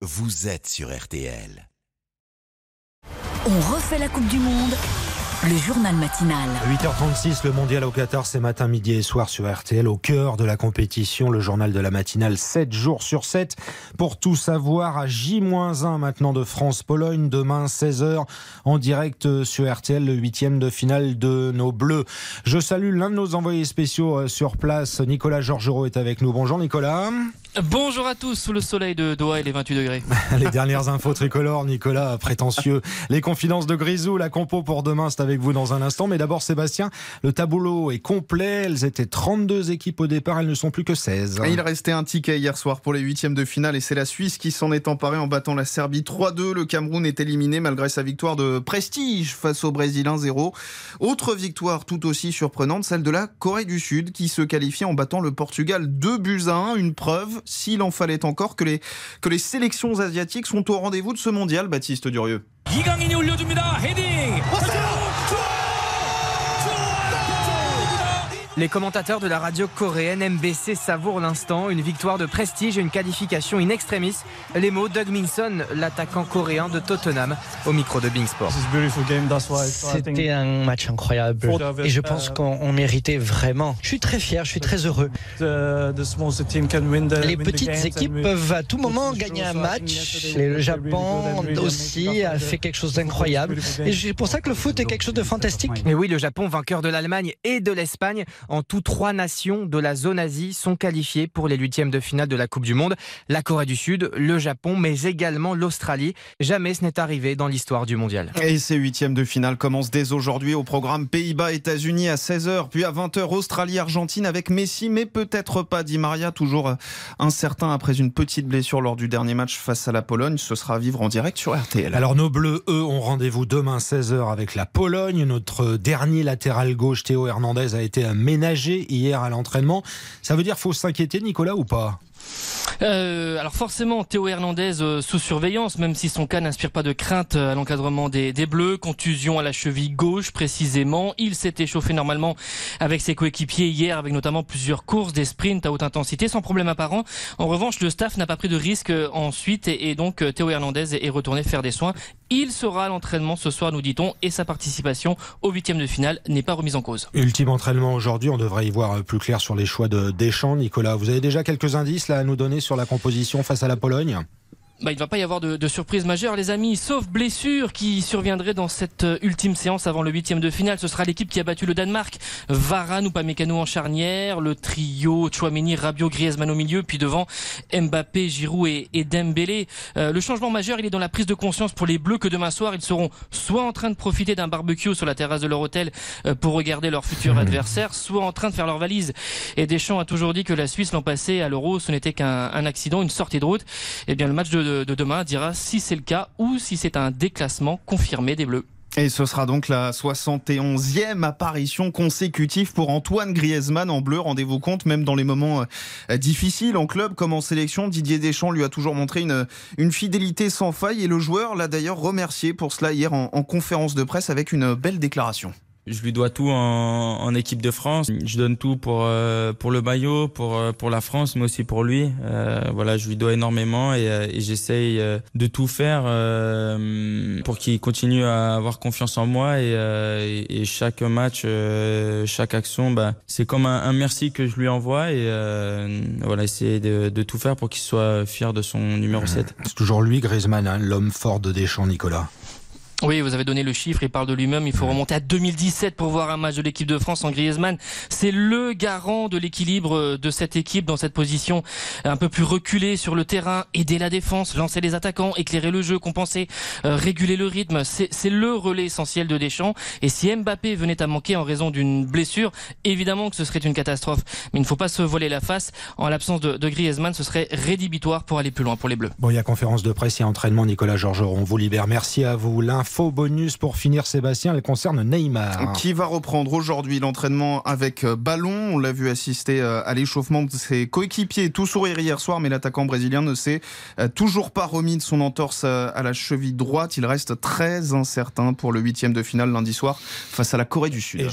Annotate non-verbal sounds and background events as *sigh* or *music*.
vous êtes sur RTL. On refait la Coupe du Monde. Le journal matinal. 8h36, le mondial au Qatar, c'est matin, midi et soir sur RTL, au cœur de la compétition. Le journal de la matinale, 7 jours sur 7. Pour tout savoir, à J-1 maintenant de France-Pologne, demain 16h, en direct sur RTL, le huitième de finale de nos Bleus. Je salue l'un de nos envoyés spéciaux euh, sur place, Nicolas Georgerot est avec nous. Bonjour Nicolas. Bonjour à tous, sous le soleil de Doha et les 28 degrés. *laughs* les dernières infos tricolores, Nicolas, prétentieux. Les confidences de Grisou, la compo pour demain, c'est avec vous dans un instant. Mais d'abord, Sébastien, le tableau est complet. Elles étaient 32 équipes au départ, elles ne sont plus que 16. il restait un ticket hier soir pour les huitièmes de finale et c'est la Suisse qui s'en est emparée en battant la Serbie 3-2. Le Cameroun est éliminé malgré sa victoire de prestige face au Brésil 1-0. Autre victoire tout aussi surprenante, celle de la Corée du Sud qui se qualifie en battant le Portugal 2 buts à 1. Une preuve s'il en fallait encore, que les, que les sélections asiatiques sont au rendez-vous de ce mondial, Baptiste Durieux. Les commentateurs de la radio coréenne MBC savourent l'instant, une victoire de prestige et une qualification in extremis. Les mots Doug Minson, l'attaquant coréen de Tottenham, au micro de Bing Sport. C'était un match incroyable et je pense qu'on méritait vraiment. Je suis très fier, je suis très heureux. Les petites équipes peuvent à tout moment gagner un match. le Japon aussi a fait quelque chose d'incroyable. Et c'est pour ça que le foot est quelque chose de fantastique. Mais oui, le Japon, vainqueur de l'Allemagne et de l'Espagne, en tout, trois nations de la zone Asie sont qualifiées pour les huitièmes de finale de la Coupe du Monde. La Corée du Sud, le Japon, mais également l'Australie. Jamais ce n'est arrivé dans l'histoire du mondial. Et ces huitièmes de finale commencent dès aujourd'hui au programme Pays-Bas-États-Unis à 16h, puis à 20h Australie-Argentine avec Messi, mais peut-être pas Di Maria, toujours incertain après une petite blessure lors du dernier match face à la Pologne. Ce sera à vivre en direct sur RTL. Alors nos Bleus, eux, ont rendez-vous demain 16h avec la Pologne. Notre dernier latéral gauche, Théo Hernandez, a été ménagé hier à l'entraînement. Ça veut dire faut s'inquiéter, Nicolas, ou pas? Euh, alors forcément, Théo Hernandez euh, sous surveillance, même si son cas n'inspire pas de crainte euh, à l'encadrement des, Bleus. Contusion à la cheville gauche précisément. Il s'est échauffé normalement avec ses coéquipiers hier, avec notamment plusieurs courses, des sprints à haute intensité, sans problème apparent. En revanche, le staff n'a pas pris de risque ensuite et donc Théo Hernandez est retourné faire des soins. Il sera à l'entraînement ce soir, nous dit-on, et sa participation au huitième de finale n'est pas remise en cause. Ultime entraînement aujourd'hui, on devrait y voir plus clair sur les choix de Deschamps. Nicolas, vous avez déjà quelques indices à nous donner sur la composition face à la Pologne? Bah, il ne va pas y avoir de, de, surprise majeure, les amis, sauf blessure qui surviendrait dans cette euh, ultime séance avant le huitième de finale. Ce sera l'équipe qui a battu le Danemark. Varane ou Pamecano en charnière, le trio Chouameni, Rabiot, Griezmann au milieu, puis devant Mbappé, Giroud et, et Dembélé. Euh, le changement majeur, il est dans la prise de conscience pour les Bleus que demain soir, ils seront soit en train de profiter d'un barbecue sur la terrasse de leur hôtel euh, pour regarder leur futur mmh. adversaire, soit en train de faire leur valise. Et Deschamps a toujours dit que la Suisse l'an passé à l'Euro, ce n'était qu'un accident, une sortie de route. Eh bien, le match de de, demain dira si c'est le cas ou si c'est un déclassement confirmé des Bleus. Et ce sera donc la 71e apparition consécutive pour Antoine Griezmann en bleu. Rendez-vous compte, même dans les moments euh, difficiles en club comme en sélection, Didier Deschamps lui a toujours montré une, une fidélité sans faille et le joueur l'a d'ailleurs remercié pour cela hier en conférence de presse avec une belle déclaration. Je lui dois tout en, en, équipe de France. Je donne tout pour euh, pour le maillot, pour euh, pour la France, mais aussi pour lui. Euh, voilà, je lui dois énormément et, euh, et j'essaye de tout faire pour qu'il continue à avoir confiance en moi et, et, et chaque match, chaque action, bah, c'est comme un, un, merci que je lui envoie et voilà, essayer de, de, tout faire pour qu'il soit fier de son numéro 7. C'est toujours lui, Griezmann, hein, l'homme fort de Deschamps, Nicolas. Oui, vous avez donné le chiffre, il parle de lui-même, il faut remonter à 2017 pour voir un match de l'équipe de France en Griezmann. C'est le garant de l'équilibre euh, de cette équipe dans cette position un peu plus reculée sur le terrain, aider la défense, lancer les attaquants, éclairer le jeu, compenser, euh, réguler le rythme. C'est le relais essentiel de Deschamps. Et si Mbappé venait à manquer en raison d'une blessure, évidemment que ce serait une catastrophe. Mais il ne faut pas se voler la face. En l'absence de, de, Griezmann, ce serait rédhibitoire pour aller plus loin pour les Bleus. Bon, il y a conférence de presse, il y a entraînement. Nicolas Georgeron, on vous libère. Merci à vous faux bonus pour finir, Sébastien. Elle concerne Neymar. Qui va reprendre aujourd'hui l'entraînement avec euh, ballon? On l'a vu assister euh, à l'échauffement de ses coéquipiers. Tout sourire hier soir, mais l'attaquant brésilien ne s'est euh, toujours pas remis de son entorse à la cheville droite. Il reste très incertain pour le huitième de finale lundi soir face à la Corée du Sud.